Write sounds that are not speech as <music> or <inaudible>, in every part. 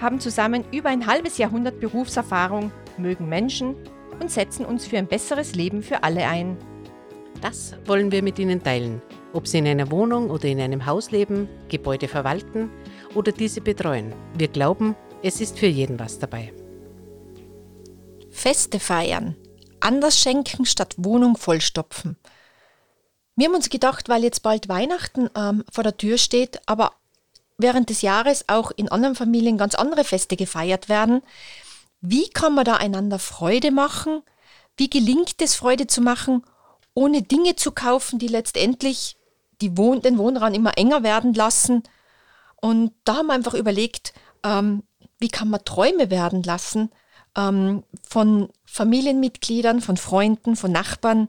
haben zusammen über ein halbes Jahrhundert Berufserfahrung, mögen Menschen und setzen uns für ein besseres Leben für alle ein. Das wollen wir mit Ihnen teilen, ob Sie in einer Wohnung oder in einem Haus leben, Gebäude verwalten oder diese betreuen. Wir glauben, es ist für jeden was dabei. Feste feiern. Anders schenken statt Wohnung vollstopfen. Wir haben uns gedacht, weil jetzt bald Weihnachten ähm, vor der Tür steht, aber während des Jahres auch in anderen Familien ganz andere Feste gefeiert werden. Wie kann man da einander Freude machen? Wie gelingt es, Freude zu machen, ohne Dinge zu kaufen, die letztendlich die Wohn den Wohnraum immer enger werden lassen? Und da haben wir einfach überlegt, ähm, wie kann man Träume werden lassen ähm, von Familienmitgliedern, von Freunden, von Nachbarn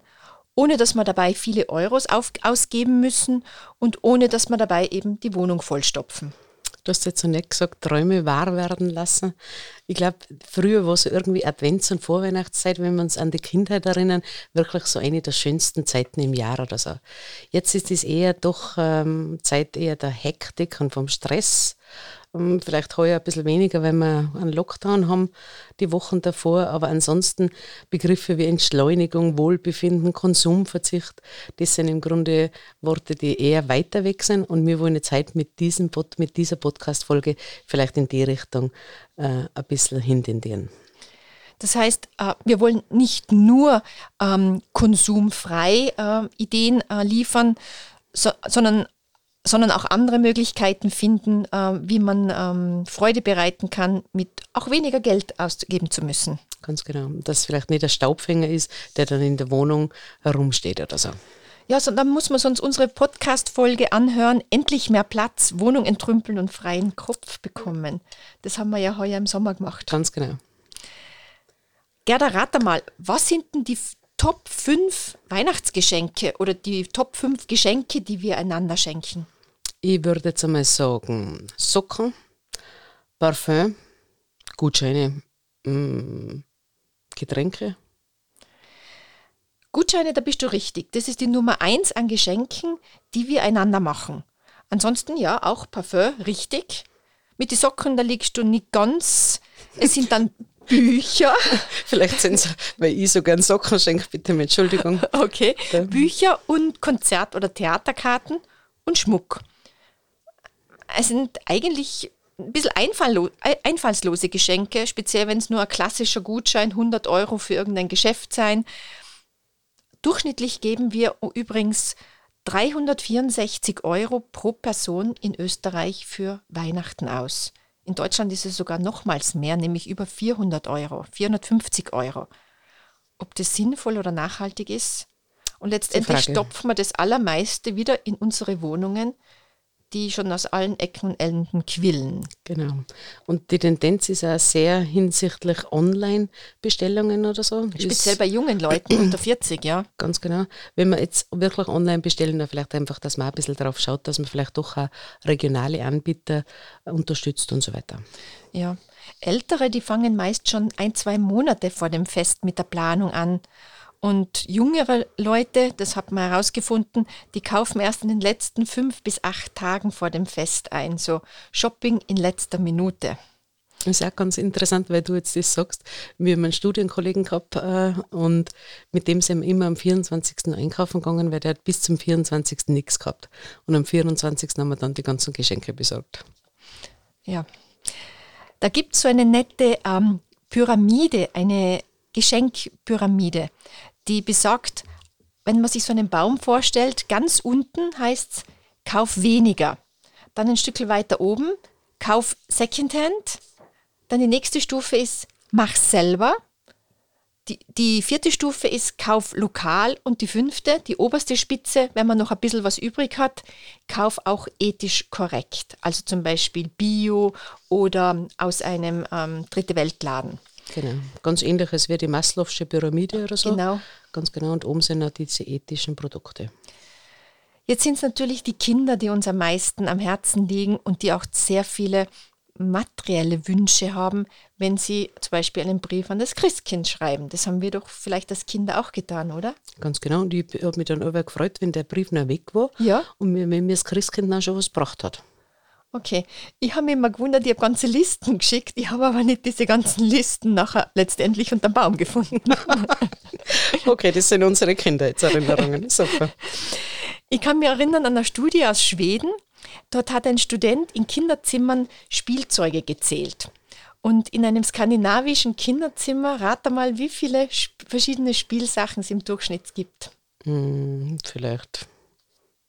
ohne dass wir dabei viele Euros auf, ausgeben müssen und ohne dass wir dabei eben die Wohnung vollstopfen. Du hast jetzt so nett gesagt, Träume wahr werden lassen. Ich glaube, früher war es irgendwie Advents- und Vorweihnachtszeit, wenn wir uns an die Kindheit erinnern, wirklich so eine der schönsten Zeiten im Jahr oder so. Jetzt ist es eher doch ähm, Zeit eher der Hektik und vom Stress vielleicht heuer ein bisschen weniger, weil wir einen Lockdown haben, die Wochen davor. Aber ansonsten Begriffe wie Entschleunigung, Wohlbefinden, Konsumverzicht, das sind im Grunde Worte, die eher weiter weg sind. Und wir wollen jetzt heute mit, diesem mit dieser Podcast-Folge vielleicht in die Richtung äh, ein bisschen hintendieren. Das heißt, äh, wir wollen nicht nur ähm, konsumfrei äh, Ideen äh, liefern, so, sondern sondern auch andere Möglichkeiten finden, äh, wie man ähm, Freude bereiten kann, mit auch weniger Geld ausgeben zu müssen. Ganz genau. Dass vielleicht nicht der Staubfänger ist, der dann in der Wohnung herumsteht oder so. Ja, so, dann muss man sonst unsere Podcast-Folge anhören. Endlich mehr Platz, Wohnung entrümpeln und freien Kopf bekommen. Das haben wir ja heuer im Sommer gemacht. Ganz genau. Gerda, rate mal, was sind denn die Top 5 Weihnachtsgeschenke oder die Top 5 Geschenke, die wir einander schenken? Ich würde jetzt einmal sagen, Socken, Parfum, Gutscheine, mh, mm, Getränke. Gutscheine, da bist du richtig. Das ist die Nummer 1 an Geschenken, die wir einander machen. Ansonsten ja, auch Parfum, richtig. Mit den Socken, da liegst du nicht ganz. Es sind dann Bücher. <laughs> Vielleicht sind es, weil ich so gern Socken schenke, bitte mit Entschuldigung. Okay. Ja. Bücher und Konzert- oder Theaterkarten und Schmuck. Es sind eigentlich ein bisschen einfallslose Geschenke, speziell wenn es nur ein klassischer Gutschein, 100 Euro für irgendein Geschäft sein. Durchschnittlich geben wir übrigens 364 Euro pro Person in Österreich für Weihnachten aus. In Deutschland ist es sogar nochmals mehr, nämlich über 400 Euro, 450 Euro. Ob das sinnvoll oder nachhaltig ist? Und letztendlich stopfen wir das Allermeiste wieder in unsere Wohnungen, die schon aus allen Ecken und Enden quillen. Genau. Und die Tendenz ist auch sehr hinsichtlich Online-Bestellungen oder so. Speziell bei jungen Leuten unter 40, ja. Ganz genau. Wenn man jetzt wirklich online bestellen, dann vielleicht einfach, dass man ein bisschen darauf schaut, dass man vielleicht doch auch regionale Anbieter unterstützt und so weiter. Ja. Ältere, die fangen meist schon ein, zwei Monate vor dem Fest mit der Planung an. Und jüngere Leute, das hat man herausgefunden, die kaufen erst in den letzten fünf bis acht Tagen vor dem Fest ein. So Shopping in letzter Minute. Das ist auch ganz interessant, weil du jetzt das sagst. Wir haben einen Studienkollegen gehabt äh, und mit dem sind wir immer am 24. einkaufen gegangen, weil der hat bis zum 24. nichts gehabt. Und am 24. haben wir dann die ganzen Geschenke besorgt. Ja. Da gibt es so eine nette ähm, Pyramide, eine Geschenkpyramide die besagt, wenn man sich so einen Baum vorstellt, ganz unten heißt es, kauf weniger. Dann ein Stück weiter oben, kauf Secondhand. Dann die nächste Stufe ist, mach selber. Die, die vierte Stufe ist, kauf lokal. Und die fünfte, die oberste Spitze, wenn man noch ein bisschen was übrig hat, kauf auch ethisch korrekt. Also zum Beispiel Bio oder aus einem ähm, Dritte Weltladen. Genau. Ganz ähnliches wie die Maslow'sche Pyramide oder so. Genau. Ganz genau. Und oben sind auch diese ethischen Produkte. Jetzt sind es natürlich die Kinder, die uns am meisten am Herzen liegen und die auch sehr viele materielle Wünsche haben, wenn sie zum Beispiel einen Brief an das Christkind schreiben. Das haben wir doch vielleicht als Kinder auch getan, oder? Ganz genau. Und ich habe mich dann aber gefreut, wenn der Brief noch weg war Ja. und mir, wenn mir das Christkind dann schon was gebracht hat. Okay. Ich habe mich immer gewundert, ich habe ganze Listen geschickt. Ich habe aber nicht diese ganzen Listen nachher letztendlich unter dem Baum gefunden. <laughs> Okay, das sind unsere Kindheitserinnerungen. Super. Ich kann mich erinnern an eine Studie aus Schweden. Dort hat ein Student in Kinderzimmern Spielzeuge gezählt. Und in einem skandinavischen Kinderzimmer, rate mal, wie viele verschiedene Spielsachen es im Durchschnitt gibt. Hm, vielleicht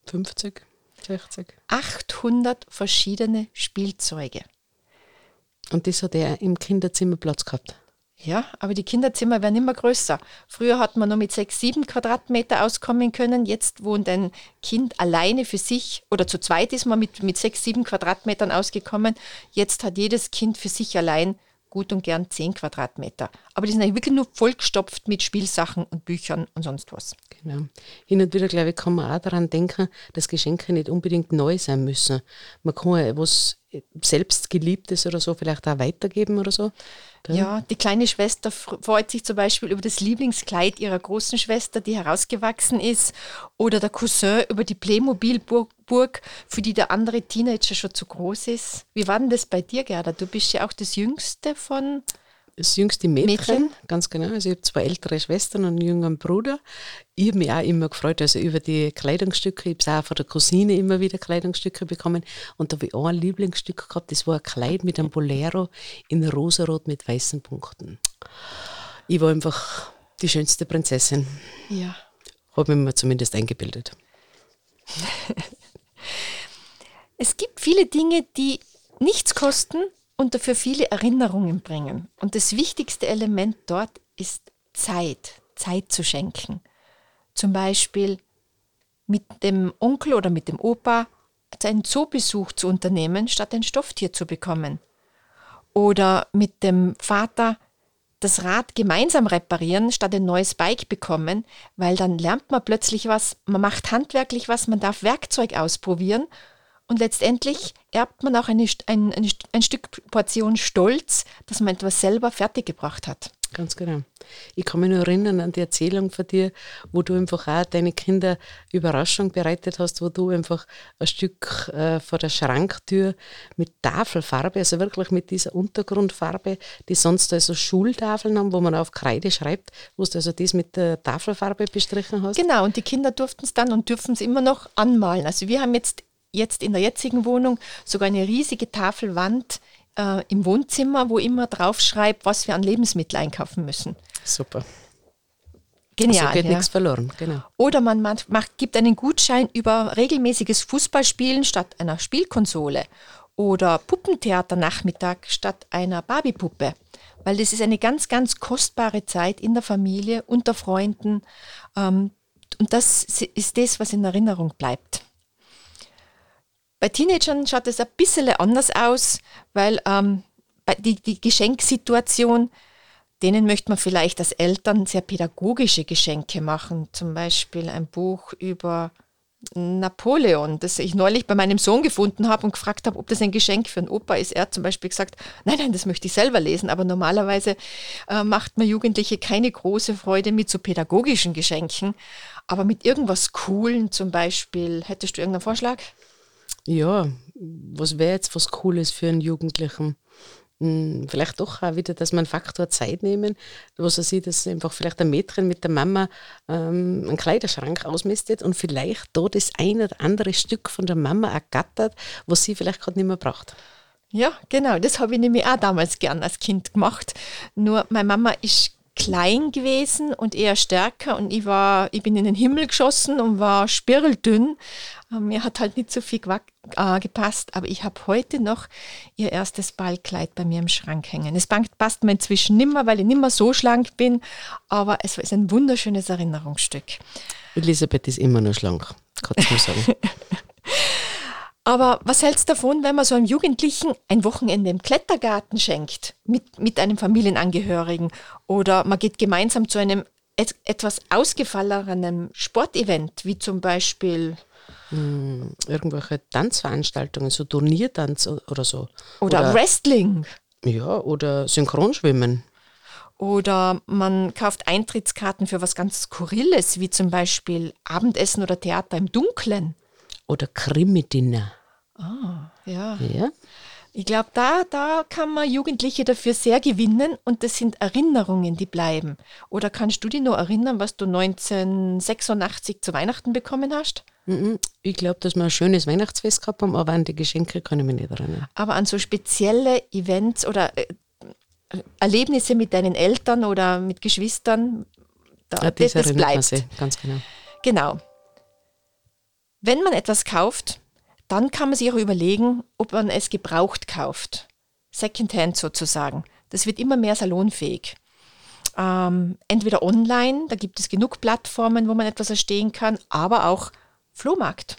50, 60. 800 verschiedene Spielzeuge. Und das hat er im Kinderzimmer Platz gehabt. Ja, aber die Kinderzimmer werden immer größer. Früher hat man nur mit sechs, sieben Quadratmeter auskommen können. Jetzt wohnt ein Kind alleine für sich oder zu zweit ist man mit, mit sechs, sieben Quadratmetern ausgekommen. Jetzt hat jedes Kind für sich allein gut und gern zehn Quadratmeter. Aber die sind eigentlich wirklich nur vollgestopft mit Spielsachen und Büchern und sonst was. Genau. Hin und wieder, glaube ich, kann man auch daran denken, dass Geschenke nicht unbedingt neu sein müssen. Man kann ja was selbstgeliebtes oder so vielleicht auch weitergeben oder so. Dann- Ja, die kleine Schwester fr- freut sich zum Beispiel über das Lieblingskleid ihrer großen Schwester, die herausgewachsen ist, oder der Cousin über die Playmobil-Burg, für die der andere Teenager schon zu groß ist. Wie war denn das bei dir, Gerda? Du bist ja auch das Jüngste von. Das jüngste Mädchen, Mädchen? ganz genau. Also ich habe zwei ältere Schwestern und einen jüngeren Bruder. Ich habe mich auch immer gefreut, also über die Kleidungsstücke. Ich habe auch von der Cousine immer wieder Kleidungsstücke bekommen. Und da habe ich auch ein Lieblingsstück gehabt, das war ein Kleid mit einem Bolero in rosarot mit weißen Punkten. Ich war einfach die schönste Prinzessin, Ja. habe ich mir zumindest eingebildet. <laughs> Es gibt viele Dinge, die nichts kosten und dafür viele Erinnerungen bringen. Und das wichtigste Element dort ist Zeit, Zeit zu schenken. Zum Beispiel mit dem Onkel oder mit dem Opa einen Zoobesuch zu unternehmen, statt ein Stofftier zu bekommen. Oder mit dem Vater das Rad gemeinsam reparieren, statt ein neues Bike bekommen, weil dann lernt man plötzlich was, man macht handwerklich was, man darf Werkzeug ausprobieren und letztendlich erbt man auch eine, ein, ein, ein Stück Portion Stolz, dass man etwas selber fertiggebracht hat. Ganz genau. Ich kann mich nur erinnern an die Erzählung von dir, wo du einfach auch deine Kinder Überraschung bereitet hast, wo du einfach ein Stück äh, vor der Schranktür mit Tafelfarbe, also wirklich mit dieser Untergrundfarbe, die sonst also Schultafeln haben, wo man auf Kreide schreibt, wo du also das mit der Tafelfarbe bestrichen hast. Genau, und die Kinder durften es dann und dürfen es immer noch anmalen. Also wir haben jetzt, jetzt in der jetzigen Wohnung sogar eine riesige Tafelwand äh, im Wohnzimmer, wo immer drauf schreibt, was wir an Lebensmitteln einkaufen müssen. Super. Genial. so geht ja. nichts verloren. Genau. Oder man macht, macht, gibt einen Gutschein über regelmäßiges Fußballspielen statt einer Spielkonsole. Oder Puppentheaternachmittag statt einer Barbiepuppe. Weil das ist eine ganz, ganz kostbare Zeit in der Familie, unter Freunden. Ähm, und das ist das, was in Erinnerung bleibt. Bei Teenagern schaut es ein bisschen anders aus, weil ähm, die, die Geschenksituation, denen möchte man vielleicht als Eltern sehr pädagogische Geschenke machen. Zum Beispiel ein Buch über Napoleon, das ich neulich bei meinem Sohn gefunden habe und gefragt habe, ob das ein Geschenk für einen Opa ist. Er hat zum Beispiel gesagt, nein, nein, das möchte ich selber lesen. Aber normalerweise äh, macht man Jugendliche keine große Freude mit so pädagogischen Geschenken. Aber mit irgendwas Coolen zum Beispiel, hättest du irgendeinen Vorschlag? Ja, was wäre jetzt was Cooles für einen Jugendlichen? Hm, Vielleicht doch auch wieder, dass man einen Faktor Zeit nehmen, was er sieht, dass einfach vielleicht ein Mädchen mit der Mama ähm, einen Kleiderschrank ausmistet und vielleicht da das ein oder andere Stück von der Mama ergattert, was sie vielleicht gerade nicht mehr braucht. Ja, genau. Das habe ich nämlich auch damals gern als Kind gemacht. Nur meine Mama ist klein gewesen und eher stärker und ich war, ich bin in den Himmel geschossen und war spirldünn. Äh, Mir hat halt nicht so viel äh, gepasst, aber ich habe heute noch ihr erstes Ballkleid bei mir im Schrank hängen. Es passt mir inzwischen nimmer, weil ich nimmer so schlank bin, aber es ist ein wunderschönes Erinnerungsstück. Elisabeth ist immer noch schlank, kannst du mal sagen. <laughs> Aber was hältst du davon, wenn man so einem Jugendlichen ein Wochenende im Klettergarten schenkt mit, mit einem Familienangehörigen oder man geht gemeinsam zu einem et etwas ausgefallenen Sportevent, wie zum Beispiel hm, irgendwelche Tanzveranstaltungen, so Turniertanz oder so. Oder, oder Wrestling. Ja, oder Synchronschwimmen. Oder man kauft Eintrittskarten für was ganz Skurriles, wie zum Beispiel Abendessen oder Theater im Dunkeln. Oder Krimi-Dinner. Ah, ja. ja. Ich glaube, da, da kann man Jugendliche dafür sehr gewinnen und das sind Erinnerungen, die bleiben. Oder kannst du dich noch erinnern, was du 1986 zu Weihnachten bekommen hast? Mhm. Ich glaube, dass wir ein schönes Weihnachtsfest gehabt haben, aber an die Geschenke kann ich mich nicht erinnern. Aber an so spezielle Events oder äh, Erlebnisse mit deinen Eltern oder mit Geschwistern, da, ja, das, das bleibt. Ganz genau. Wenn man etwas kauft, dann kann man sich auch überlegen, ob man es gebraucht kauft. Secondhand sozusagen. Das wird immer mehr salonfähig. Ähm, entweder online, da gibt es genug Plattformen, wo man etwas erstehen kann, aber auch Flohmarkt.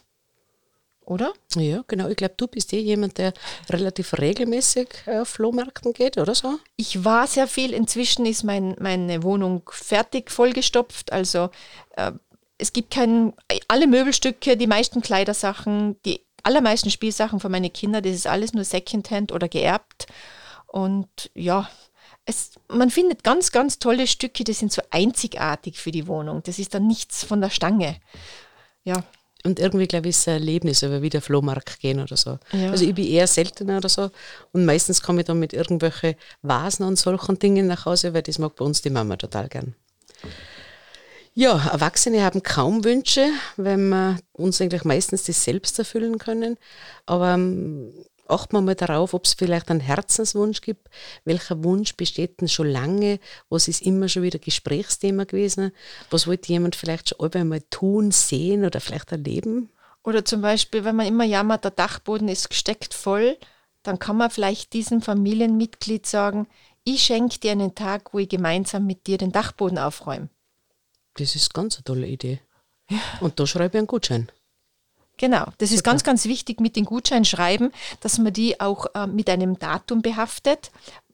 Oder? Ja, genau. Ich glaube, du bist eh jemand, der relativ regelmäßig auf Flohmärkten geht, oder so? Ich war sehr viel. Inzwischen ist mein, meine Wohnung fertig vollgestopft. Also äh, es gibt kein, alle Möbelstücke, die meisten Kleidersachen, die allermeisten Spielsachen von meinen Kindern, das ist alles nur Secondhand oder geerbt. Und ja, es, man findet ganz, ganz tolle Stücke, die sind so einzigartig für die Wohnung. Das ist dann nichts von der Stange. Ja. Und irgendwie, glaube ich, ist ein Erlebnis, aber wie der Flohmarkt gehen oder so. Ja. Also ich bin eher seltener oder so. Und meistens komme ich dann mit irgendwelchen Vasen und solchen Dingen nach Hause, weil das mag bei uns die Mama total gern. Ja, Erwachsene haben kaum Wünsche, weil wir uns eigentlich meistens das selbst erfüllen können. Aber ähm, achten wir mal darauf, ob es vielleicht einen Herzenswunsch gibt. Welcher Wunsch besteht denn schon lange? Was ist immer schon wieder Gesprächsthema gewesen? Was wollte jemand vielleicht schon einmal tun, sehen oder vielleicht erleben? Oder zum Beispiel, wenn man immer jammert, der Dachboden ist gesteckt voll, dann kann man vielleicht diesem Familienmitglied sagen, ich schenke dir einen Tag, wo ich gemeinsam mit dir den Dachboden aufräume. Das ist ganz eine tolle Idee. Ja. Und da schreibe ich einen Gutschein. Genau, das Super. ist ganz, ganz wichtig mit den Gutscheinschreiben, dass man die auch äh, mit einem Datum behaftet,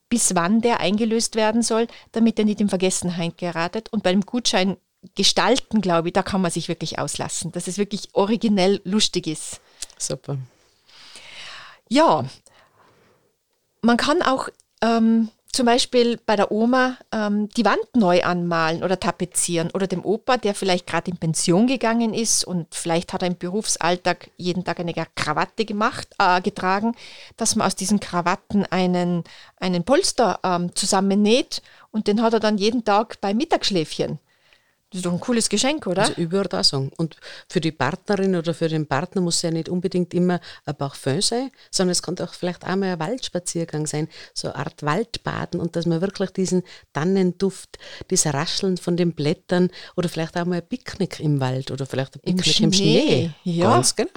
bis wann der eingelöst werden soll, damit er nicht in Vergessenheit geratet. Und beim Gutschein gestalten, glaube ich, da kann man sich wirklich auslassen, dass es wirklich originell lustig ist. Super. Ja, man kann auch ähm, zum Beispiel bei der Oma ähm, die Wand neu anmalen oder tapezieren oder dem Opa, der vielleicht gerade in Pension gegangen ist und vielleicht hat er im Berufsalltag jeden Tag eine Krawatte gemacht, äh, getragen, dass man aus diesen Krawatten einen, einen Polster ähm, zusammennäht und den hat er dann jeden Tag beim Mittagsschläfchen. Das ist doch ein cooles Geschenk, oder? Also Überraschung. Und für die Partnerin oder für den Partner muss ja nicht unbedingt immer ein Parfum sein, sondern es kann auch vielleicht einmal ein Waldspaziergang sein, so eine Art Waldbaden und dass man wirklich diesen Tannenduft, dieses Rascheln von den Blättern oder vielleicht auch mal ein Picknick im Wald oder vielleicht ein Picknick im, im Schnee. Schnee. Ja. Ganz genau.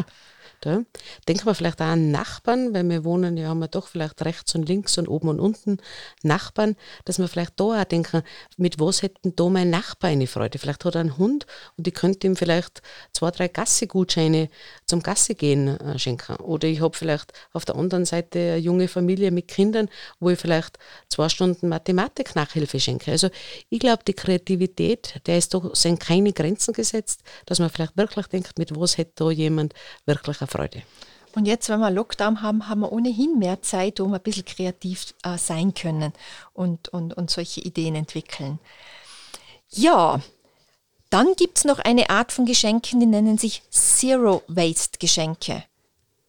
Da. Denken wir vielleicht auch an Nachbarn, weil wir wohnen, ja haben wir doch vielleicht rechts und links und oben und unten Nachbarn, dass wir vielleicht da auch denken, mit was hätten da mein Nachbar eine Freude? Vielleicht hat er einen Hund und ich könnte ihm vielleicht zwei, drei Gassi-Gutscheine zum Gassi gehen äh, schenken. Oder ich habe vielleicht auf der anderen Seite eine junge Familie mit Kindern, wo ich vielleicht zwei Stunden Mathematik-Nachhilfe schenke. Also ich glaube, die Kreativität, der ist doch, sind keine Grenzen gesetzt, dass man vielleicht wirklich denkt, mit was hätte da jemand wirklich eine Freude. Und jetzt, wenn wir Lockdown haben, haben wir ohnehin mehr Zeit, um ein bisschen kreativ äh, sein können und, und, und solche Ideen entwickeln. Ja, dann gibt es noch eine Art von Geschenken, die nennen sich Zero-Waste-Geschenke.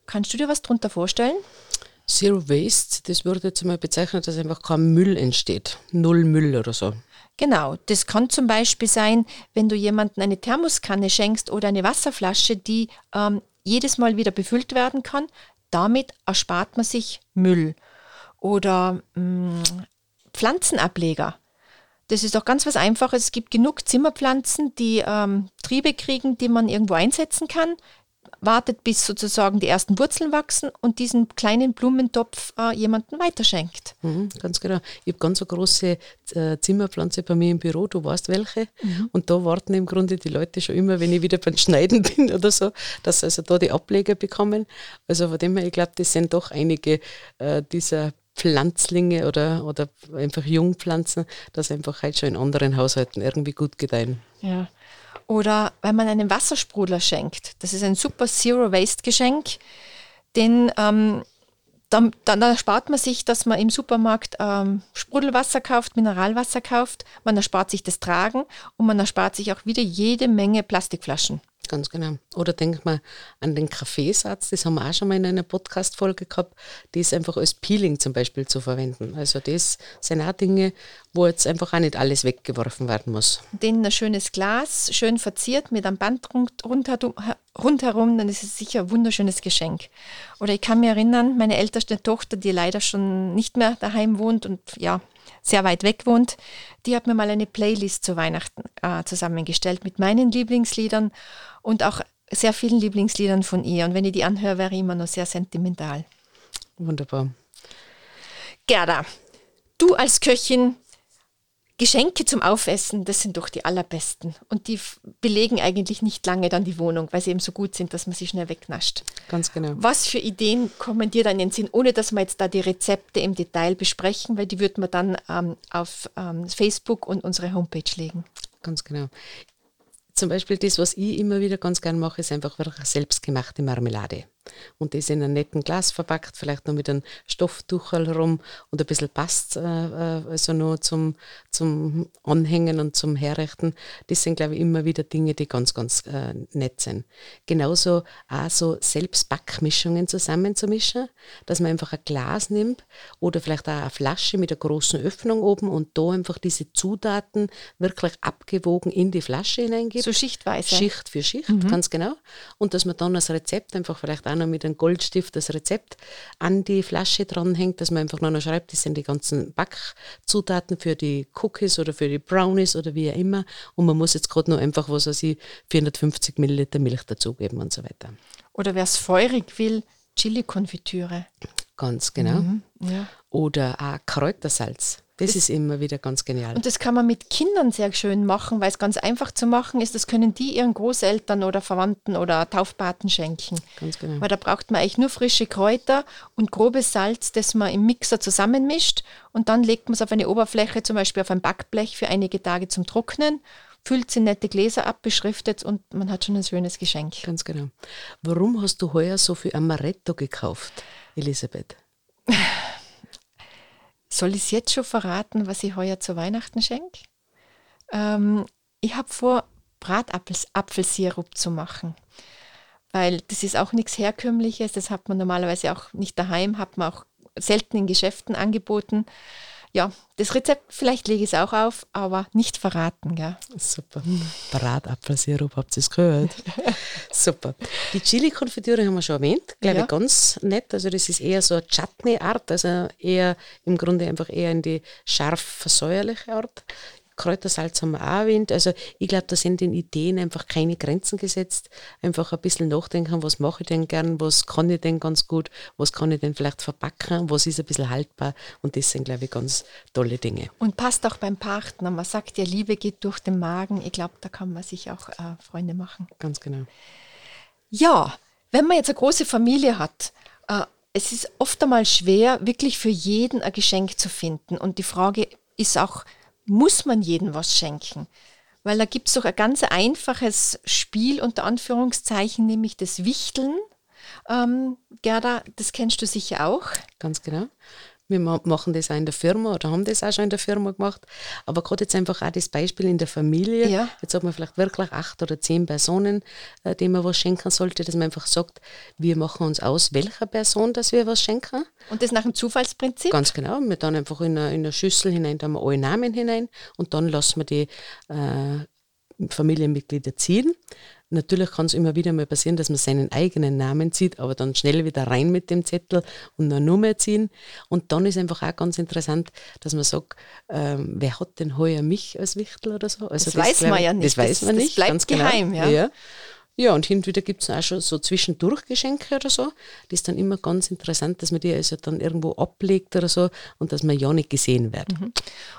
Kannst du dir was darunter vorstellen? Zero Waste, das würde jetzt mal bezeichnen, dass einfach kein Müll entsteht. Null Müll oder so. Genau, das kann zum Beispiel sein, wenn du jemandem eine Thermoskanne schenkst oder eine Wasserflasche, die ähm, jedes Mal wieder befüllt werden kann. Damit erspart man sich Müll. Oder mh, mm, Pflanzenableger. Das ist doch ganz was Einfaches. Es gibt genug Zimmerpflanzen, die ähm, Triebe kriegen, die man irgendwo einsetzen kann. wartet, bis sozusagen die ersten Wurzeln wachsen und diesen kleinen Blumentopf äh, jemandem weiterschenkt. Mhm, ganz genau. Ich habe ganz eine große äh, Zimmerpflanze bei mir im Büro, du weißt welche. Mhm. Und da warten im Grunde die Leute schon immer, wenn ich wieder beim Schneiden <laughs> bin oder so, dass sie also da die Ableger bekommen. Also von dem her, ich glaube, das sind doch einige äh, dieser Pflanzlinge oder, oder einfach Jungpflanzen, das einfach halt schon in anderen Haushalten irgendwie gut gedeihen. Ja. Oder wenn man einen Wassersprudler schenkt. Das ist ein super Zero-Waste-Geschenk, denn ähm, dann, dann erspart man sich, dass man im Supermarkt ähm, Sprudelwasser kauft, Mineralwasser kauft. Man erspart sich das Tragen und man erspart sich auch wieder jede Menge Plastikflaschen. Ganz genau. Oder denkt man an den Kaffeesatz, das haben wir auch schon mal in einer Podcast-Folge gehabt, das einfach als Peeling zum Beispiel zu verwenden. Also das sind auch Dinge, wo jetzt einfach auch nicht alles weggeworfen werden muss. Den ein schönes Glas, schön verziert mit einem Band rundherum, rundherum, dann ist es sicher ein wunderschönes Geschenk. Oder ich kann mich erinnern, meine älteste Tochter, die leider schon nicht mehr daheim wohnt und ja, sehr weit weg wohnt, die hat mir mal eine Playlist zu Weihnachten äh, zusammengestellt mit meinen Lieblingsliedern und auch sehr vielen Lieblingsliedern von ihr. Und wenn ich die anhöre, wäre ich immer noch sehr sentimental. Wunderbar. Gerda, du als Köchin, Geschenke zum Aufessen, das sind doch die allerbesten. Und die belegen eigentlich nicht lange dann die Wohnung, weil sie eben so gut sind, dass man sie schnell wegnascht. Ganz genau. Was für Ideen kommen dir dann in den Sinn, ohne dass wir jetzt da die Rezepte im Detail besprechen, weil die würden wir dann ähm, auf ähm, Facebook und unsere Homepage legen. Ganz genau. Zum Beispiel das, was ich immer wieder ganz gern mache, ist einfach selbstgemachte Marmelade und das in einem netten Glas verpackt, vielleicht noch mit einem Stofftuch herum und ein bisschen passt, äh, also nur zum, zum Anhängen und zum Herrichten. Das sind, glaube ich, immer wieder Dinge, die ganz, ganz äh, nett sind. Genauso auch so Selbstbackmischungen zusammenzumischen, dass man einfach ein Glas nimmt oder vielleicht auch eine Flasche mit einer großen Öffnung oben und da einfach diese Zutaten wirklich abgewogen in die Flasche hineingibt. So schichtweise. Schicht für Schicht, mhm. ganz genau. Und dass man dann das Rezept einfach vielleicht auch auch noch mit einem Goldstift das Rezept an die Flasche dranhängt, dass man einfach nur noch schreibt, das sind die ganzen Backzutaten für die Cookies oder für die Brownies oder wie auch immer. Und man muss jetzt gerade noch einfach, was weiß ich, 450 Milliliter Milch dazugeben und so weiter. Oder wer es feurig will, Chili-Konfitüre. Ganz genau. Mhm, ja. Oder auch Kräutersalz. Das, das, ist immer wieder ganz genial. Und das kann man mit Kindern sehr schön machen, weil es ganz einfach zu machen ist. Das können die ihren Großeltern oder Verwandten oder Taufpaten schenken. Ganz genau. Weil da braucht man eigentlich nur frische Kräuter und grobes Salz, das man im Mixer zusammenmischt. Und dann legt man es auf eine Oberfläche, zum Beispiel auf ein Backblech für einige Tage zum Trocknen füllt sie nette Gläser ab, beschriftet und man hat schon ein schönes Geschenk. Ganz genau. Warum hast du heuer so viel Amaretto gekauft, Elisabeth? Soll ich jetzt schon verraten, was ich heuer zu Weihnachten schenke? Ähm, ich habe vor, Bratapfelsirup zu machen. Weil das ist auch nichts Herkömmliches, das hat man normalerweise auch nicht daheim, hat man auch selten in Geschäften angeboten ja, das Rezept, vielleicht lege ich es auch auf, aber nicht verraten. Gell? Super. Bratapfelsirup, habt ihr es gehört? <laughs> Super. Die Chili-Konfitüre haben wir schon erwähnt, glaube ja. ich, ganz nett. Also das ist eher so eine Chutney-Art, also eher im Grunde einfach eher in die scharf versäuerliche Art. Kräutersalz haben wir auch erwähnt. Also ich glaube, da sind den Ideen einfach keine Grenzen gesetzt. Einfach ein bisschen nachdenken, was mache ich denn gern, was kann ich denn ganz gut, was kann ich denn vielleicht verpacken, was ist ein bisschen haltbar. Und das sind, glaube ich, ganz tolle Dinge. Und passt auch beim Partner. Man sagt ja, Liebe geht durch den Magen. Ich glaube, da kann man sich auch äh, Freunde machen. Ganz genau. Ja, wenn man jetzt eine große Familie hat, äh, es ist oft einmal schwer, wirklich für jeden ein Geschenk zu finden. Und die Frage ist auch, muss man jedem was schenken? Weil da gibt es doch ein ganz einfaches Spiel unter Anführungszeichen, nämlich das Wichteln. Ähm, Gerda, das kennst du sicher auch. Ganz genau. Wir machen das auch in der Firma oder haben das auch schon in der Firma gemacht. Aber gerade jetzt einfach auch das Beispiel in der Familie. Ja. Jetzt hat man vielleicht wirklich acht oder zehn Personen, äh, denen man was schenken sollte, dass man einfach sagt, wir machen uns aus, welcher Person, dass wir was schenken. Und das nach dem Zufallsprinzip? Ganz genau. Wir dann einfach in eine, in eine Schüssel hinein, da haben wir alle Namen hinein und dann lassen wir die äh, Familienmitglieder ziehen. Natürlich kann es immer wieder mal passieren, dass man seinen eigenen Namen zieht, aber dann schnell wieder rein mit dem Zettel und eine Nummer ziehen. Und dann ist einfach auch ganz interessant, dass man sagt, ähm, wer hat denn heuer mich als Wichtel oder so? Also das, das weiß man ja nicht. Das weiß man nicht. Das bleibt genau. geheim, ja. ja. Ja, und hin und wieder gibt es auch schon so zwischendurch Geschenke oder so. Das ist dann immer ganz interessant, dass man die also dann irgendwo ablegt oder so und dass man ja nicht gesehen wird. Mhm.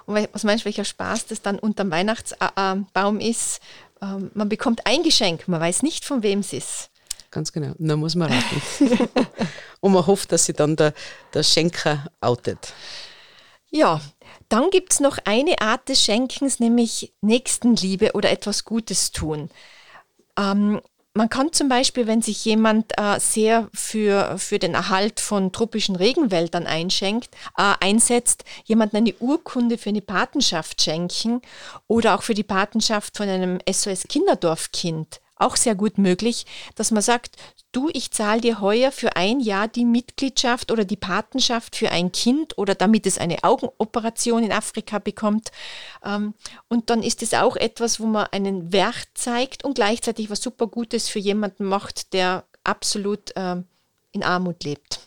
Und was meinst du, welcher Spaß das dann unterm Weihnachtsbaum ist? Ähm, man bekommt ein Geschenk, man weiß nicht, von wem es ist. Ganz genau. Dann muss man raten. <laughs> und man hofft, dass sich dann der, der Schenker outet. Ja, dann gibt es noch eine Art des Schenkens, nämlich Nächstenliebe oder etwas Gutes tun. Ähm, man kann zum Beispiel, wenn sich jemand äh, sehr für, für den Erhalt von tropischen Regenwäldern einschenkt, äh, einsetzt, jemandem eine Urkunde für eine Patenschaft schenken oder auch für die Patenschaft von einem SOS-Kinderdorfkind auch sehr gut möglich, dass man sagt, du, ich zahle dir heuer für ein Jahr die Mitgliedschaft oder die Patenschaft für ein Kind oder damit es eine Augenoperation in Afrika bekommt. Ähm, und dann ist es auch etwas, wo man einen Wert zeigt und gleichzeitig was super Gutes für jemanden macht, der absolut ähm, in Armut lebt.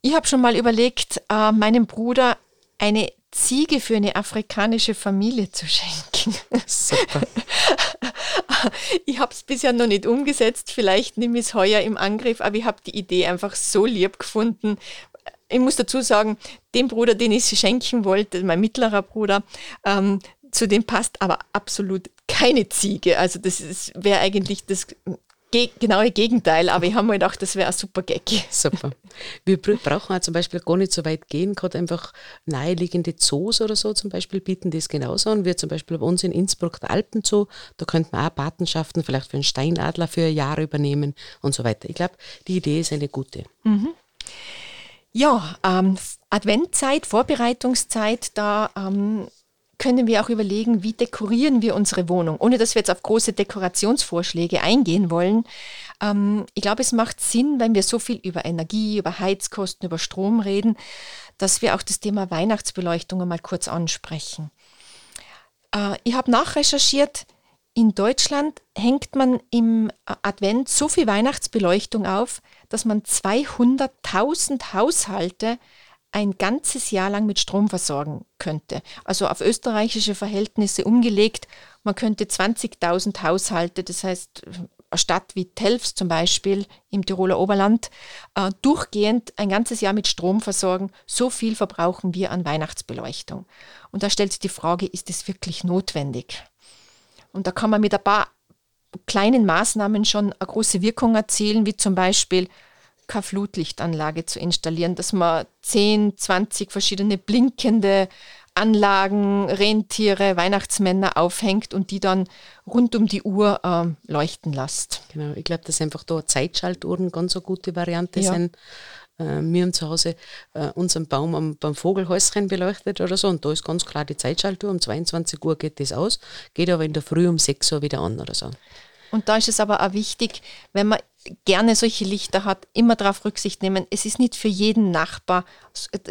Ich habe schon mal überlegt, äh, meinem Bruder eine Ziege für eine afrikanische Familie zu schenken. Super. <laughs> ich habe es bisher noch nicht umgesetzt, vielleicht nehme ich es heuer im Angriff, aber ich habe die Idee einfach so lieb gefunden. Ich muss dazu sagen, dem Bruder, den ich schenken wollte, mein mittlerer Bruder, ähm, zu dem passt aber absolut keine Ziege. Also das wäre eigentlich das ge genaue Gegenteil, aber ich habe mir gedacht, das wäre ein super Gag. Super. Wir brauchen auch zum Beispiel gar nicht so weit gehen, gerade einfach naheliegende Zoos oder so zum Beispiel bieten das genauso an. Wir zum Beispiel bei uns in Innsbruck der Alpenzoo, da könnten wir auch Patenschaften vielleicht für einen Steinadler für ein Jahr übernehmen und so weiter. Ich glaube, die Idee ist eine gute. Mhm. Ja, ähm, Adventzeit, Vorbereitungszeit, da ähm, können wir auch überlegen, wie dekorieren wir unsere Wohnung, ohne dass wir jetzt auf große Dekorationsvorschläge eingehen wollen. Ähm, ich glaube, es macht Sinn, wenn wir so viel über Energie, über Heizkosten, über Strom reden, dass wir auch das Thema Weihnachtsbeleuchtung einmal kurz ansprechen. Äh, ich habe nachrecherchiert, in Deutschland hängt man im Advent so viel Weihnachtsbeleuchtung auf, dass man 200.000 Haushalte ein ganzes Jahr lang mit Strom versorgen könnte. Also auf österreichische Verhältnisse umgelegt, man könnte 20.000 Haushalte, das heißt eine Stadt wie Telfs zum Beispiel im Tiroler Oberland, äh, durchgehend ein ganzes Jahr mit Strom versorgen. So viel verbrauchen wir an Weihnachtsbeleuchtung. Und da stellt sich die Frage, ist es wirklich notwendig? Und da kann man mit ein paar kleinen Maßnahmen schon eine große Wirkung erzielen, wie zum Beispiel keine Flutlichtanlage zu installieren, dass man 10, 20 verschiedene blinkende Anlagen, Rentiere, Weihnachtsmänner aufhängt und die dann rund um die Uhr äh, leuchten lässt. Genau, ich glaube, dass einfach da Zeitschaltuhren ganz eine gute Variante ja. sind. Äh, wir haben zu Hause äh, unseren Baum am, beim Vogelhäuschen beleuchtet oder so und da ist ganz klar die Zeitschaltuhr. Um 22 Uhr geht das aus, geht aber in der Früh um 6 Uhr wieder an oder so. Und da ist es aber auch wichtig, wenn man gerne solche Lichter hat, immer darauf Rücksicht nehmen. Es ist nicht für jeden Nachbar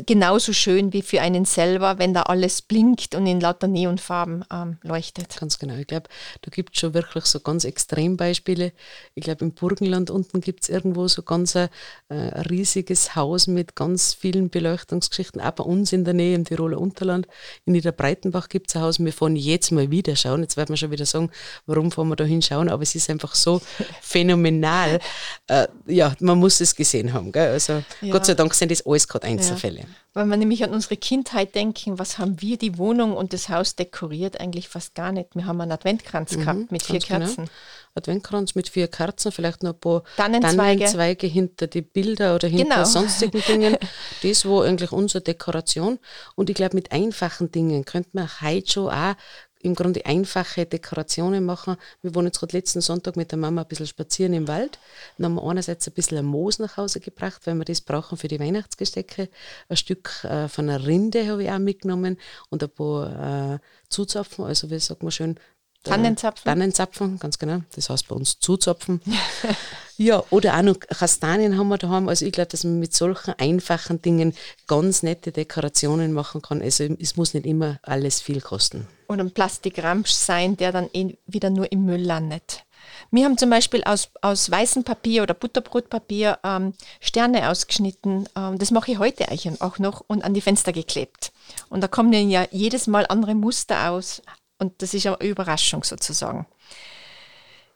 genauso schön wie für einen selber, wenn da alles blinkt und in lauter Neonfarben ähm, leuchtet. Ganz genau. Ich glaube, da gibt es schon wirklich so ganz Extrembeispiele. Ich glaube, im Burgenland unten gibt es irgendwo so ganz ein, äh, riesiges Haus mit ganz vielen Beleuchtungsgeschichten. Auch bei uns in der Nähe im Tiroler Unterland. In Niederbreitenbach gibt es ein Haus. Wir fahren jetzt mal wieder schauen. Jetzt wird man schon wieder sagen, warum fahren wir da hinschauen? Aber es ist einfach so <laughs> phänomenal äh, ja, man muss es gesehen haben. Gell? Also ja. Gott sei Dank sind das alles gerade Einzelfälle. Ja. Wenn wir nämlich an unsere Kindheit denken, was haben wir die Wohnung und das Haus dekoriert? Eigentlich fast gar nicht. Wir haben einen Adventkranz mhm, gehabt mit vier genau. Kerzen. Genau. Adventkranz mit vier Kerzen, vielleicht noch ein paar Tannenzweige, Tannenzweige hinter die Bilder oder hinter genau. sonstigen Dingen. <laughs> Das war eigentlich unsere Dekoration. Und ich glaube, mit einfachen Dingen könnte man heute schon auch im Grunde einfache Dekorationen machen. Wir waren jetzt gerade letzten Sonntag mit der Mama ein bisschen spazieren im Wald. Dann haben wir einerseits ein bisschen ein Moos nach Hause gebracht, weil wir das brauchen für die Weihnachtsgestecke. Ein Stück äh, von einer Rinde habe ich auch mitgenommen und ein paar äh, Zuzapfen, also wie sagt man schön, Tannenzapfen. Tannenzapfen, ganz genau. Das heißt bei uns Zuzapfen. <laughs> ja, oder auch noch Kastanien haben wir daheim. Also ich glaube, dass man mit solchen einfachen Dingen ganz nette Dekorationen machen kann. Also es muss nicht immer alles viel kosten. Und ein Plastikramsch sein, der dann eh wieder nur im Müll landet. Wir haben zum Beispiel aus, aus weißem Papier oder Butterbrotpapier ähm, Sterne ausgeschnitten. Ähm, das mache ich heute auch noch und an die Fenster geklebt. Und da kommen ja jedes Mal andere Muster aus, und das ist eine Überraschung sozusagen.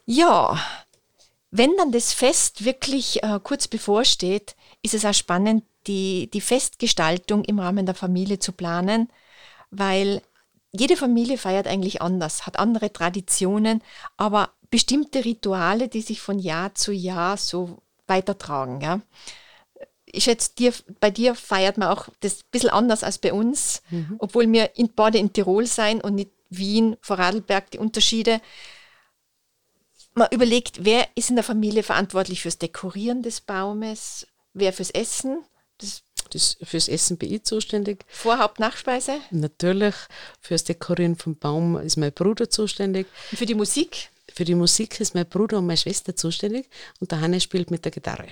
Ja, wenn dann das Fest wirklich äh, kurz bevorsteht, ist es auch spannend, die, die Festgestaltung im Rahmen der Familie zu planen, weil jede Familie feiert eigentlich anders, hat andere Traditionen, aber bestimmte Rituale, die sich von Jahr zu Jahr so weitertragen. Ja. Ich schätze, dir, bei dir feiert man auch das ein bisschen anders als bei uns, mhm. obwohl wir in, beide in Tirol sein und nicht Wien, Vorarlberg, die Unterschiede. Man überlegt, wer ist in der Familie verantwortlich fürs Dekorieren des Baumes, wer fürs Essen. Das das fürs Essen bin ich zuständig. Vorhaupt, Nachspeise? Natürlich. Fürs Dekorieren vom Baum ist mein Bruder zuständig. Und für die Musik? Für die Musik ist mein Bruder und meine Schwester zuständig und der Hanne spielt mit der Gitarre.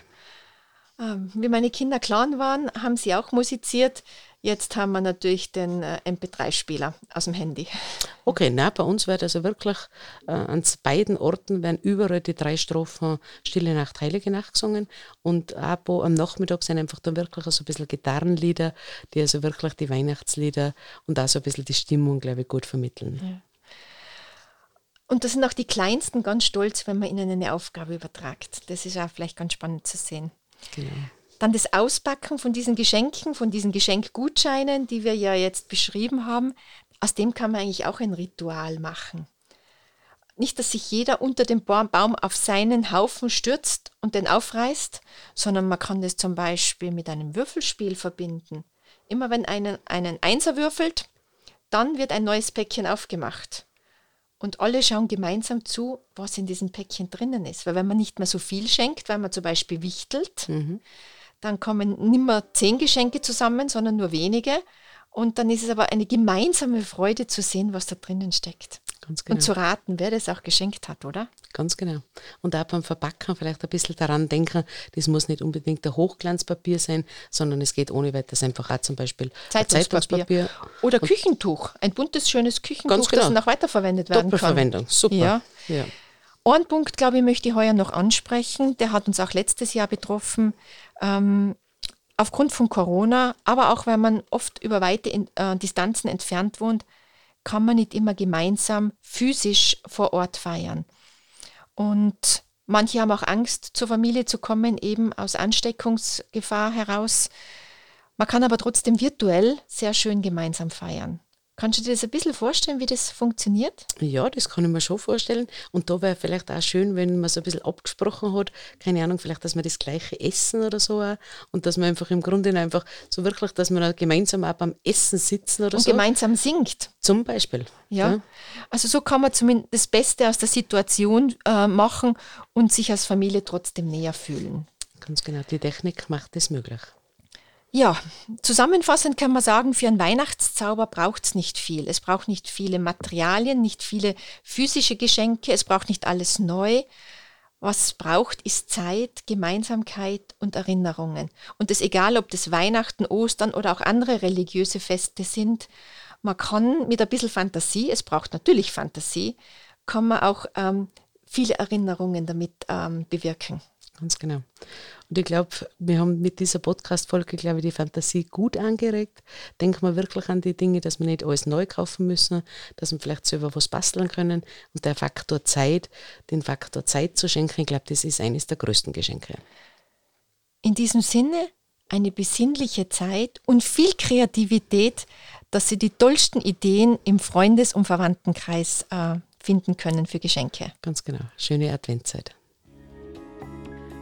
Ähm, wie meine Kinder klein waren, haben sie auch musiziert. Jetzt haben wir natürlich den äh, MP3-Spieler aus dem Handy. <laughs> Okay, na, bei uns wird also wirklich äh, an beiden Orten werden überall die drei Strophen Stille Nacht, Heilige Nacht gesungen und auch am Nachmittag sind einfach dann wirklich so ein bisschen Gitarrenlieder, die also wirklich die Weihnachtslieder und auch so ein bisschen die Stimmung, glaube ich, gut vermitteln. Ja. Und da sind auch die Kleinsten ganz stolz, wenn man ihnen eine Aufgabe übertragt. Das ist auch vielleicht ganz spannend zu sehen. Genau. Dann das Auspacken von diesen Geschenken, von diesen Geschenkgutscheinen, die wir ja jetzt beschrieben haben, aus dem kann man eigentlich auch ein Ritual machen. Nicht, dass sich jeder unter dem Baum auf seinen Haufen stürzt und den aufreißt, sondern man kann das zum Beispiel mit einem Würfelspiel verbinden. Immer wenn einen einen Einser würfelt, dann wird ein neues Päckchen aufgemacht. Und alle schauen gemeinsam zu, was in diesem Päckchen drinnen ist. Weil wenn man nicht mehr so viel schenkt, weil man zum Beispiel wichtelt, mhm dann kommen nicht mehr zehn Geschenke zusammen, sondern nur wenige. Und dann ist es aber eine gemeinsame Freude zu sehen, was da drinnen steckt. Ganz genau. Und zu raten, wer das auch geschenkt hat, oder? Ganz genau. Und auch beim Verpacken vielleicht ein bisschen daran denken, das muss nicht unbedingt ein Hochglanzpapier sein, sondern es geht ohne weiteres einfach auch zum Beispiel Zeitungspapier. Zeitungspapier. Oder Und Küchentuch. Ein buntes, schönes Küchentuch, genau. das noch weiterverwendet werden Doppelverwendung. kann. Doppelverwendung, super. Ja. ja. Ein Punkt, glaube ich, möchte ich heuer noch ansprechen. Der hat uns auch letztes Jahr betroffen. Ähm, aufgrund von Corona, aber auch weil man oft über weite äh, Distanzen entfernt wohnt, kann man nicht immer gemeinsam physisch vor Ort feiern. Und manche haben auch Angst, zur Familie zu kommen, eben aus Ansteckungsgefahr heraus. Man kann aber trotzdem virtuell sehr schön gemeinsam feiern. Kannst du dir das ein bisschen vorstellen, wie das funktioniert? Ja, das kann ich mir schon vorstellen. Und da wäre vielleicht auch schön, wenn man so ein bisschen abgesprochen hat, keine Ahnung, vielleicht, dass wir das gleiche essen oder so auch. Und dass man einfach im Grunde einfach so wirklich, dass man gemeinsam auch beim Essen sitzen oder und so. Und gemeinsam singt. Zum Beispiel. Ja. ja. Also so kann man zumindest das Beste aus der Situation äh, machen und sich als Familie trotzdem näher fühlen. Ganz genau. Die Technik macht das möglich. Ja, zusammenfassend kann man sagen, für einen Weihnachtszauber braucht es nicht viel. Es braucht nicht viele Materialien, nicht viele physische Geschenke, es braucht nicht alles neu. Was es braucht, ist Zeit, Gemeinsamkeit und Erinnerungen. Und es egal, ob das Weihnachten, Ostern oder auch andere religiöse Feste sind, man kann mit ein bisschen Fantasie, es braucht natürlich Fantasie, kann man auch ähm, viele Erinnerungen damit ähm, bewirken. Ganz genau. Und ich glaube, wir haben mit dieser Podcast-Folge, glaube ich, die Fantasie gut angeregt. Denken wir wirklich an die Dinge, dass wir nicht alles neu kaufen müssen, dass wir vielleicht selber was basteln können. Und der Faktor Zeit, den Faktor Zeit zu schenken, ich glaube, das ist eines der größten Geschenke. In diesem Sinne eine besinnliche Zeit und viel Kreativität, dass Sie die tollsten Ideen im Freundes- und Verwandtenkreis äh, finden können für Geschenke. Ganz genau. Schöne Adventzeit.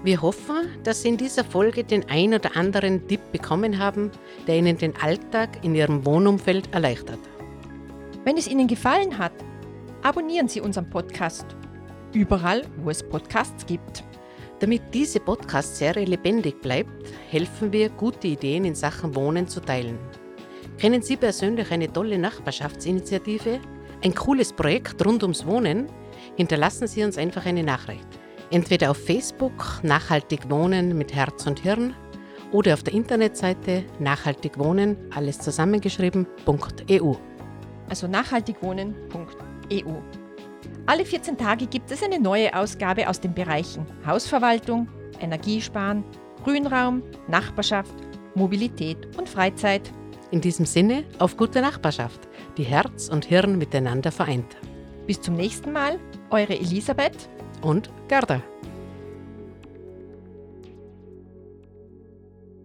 Wir hoffen, dass Sie in dieser Folge den ein oder anderen Tipp bekommen haben, der Ihnen den Alltag in Ihrem Wohnumfeld erleichtert. Wenn es Ihnen gefallen hat, abonnieren Sie unseren Podcast. Überall, wo es Podcasts gibt. Damit diese Podcast-Serie lebendig bleibt, helfen wir, gute Ideen in Sachen Wohnen zu teilen. Kennen Sie persönlich eine tolle Nachbarschaftsinitiative? Ein cooles Projekt rund ums Wohnen? Hinterlassen Sie uns einfach eine Nachricht. Entweder auf Facebook Nachhaltig Wohnen mit Herz und Hirn oder auf der Internetseite Nachhaltig Wohnen, alles zusammengeschrieben.eu. Also nachhaltigwohnen.eu. Alle 14 Tage gibt es eine neue Ausgabe aus den Bereichen Hausverwaltung, Energiesparen, Grünraum, Nachbarschaft, Mobilität und Freizeit. In diesem Sinne auf gute Nachbarschaft, die Herz und Hirn miteinander vereint. Bis zum nächsten Mal, eure Elisabeth und Gerda.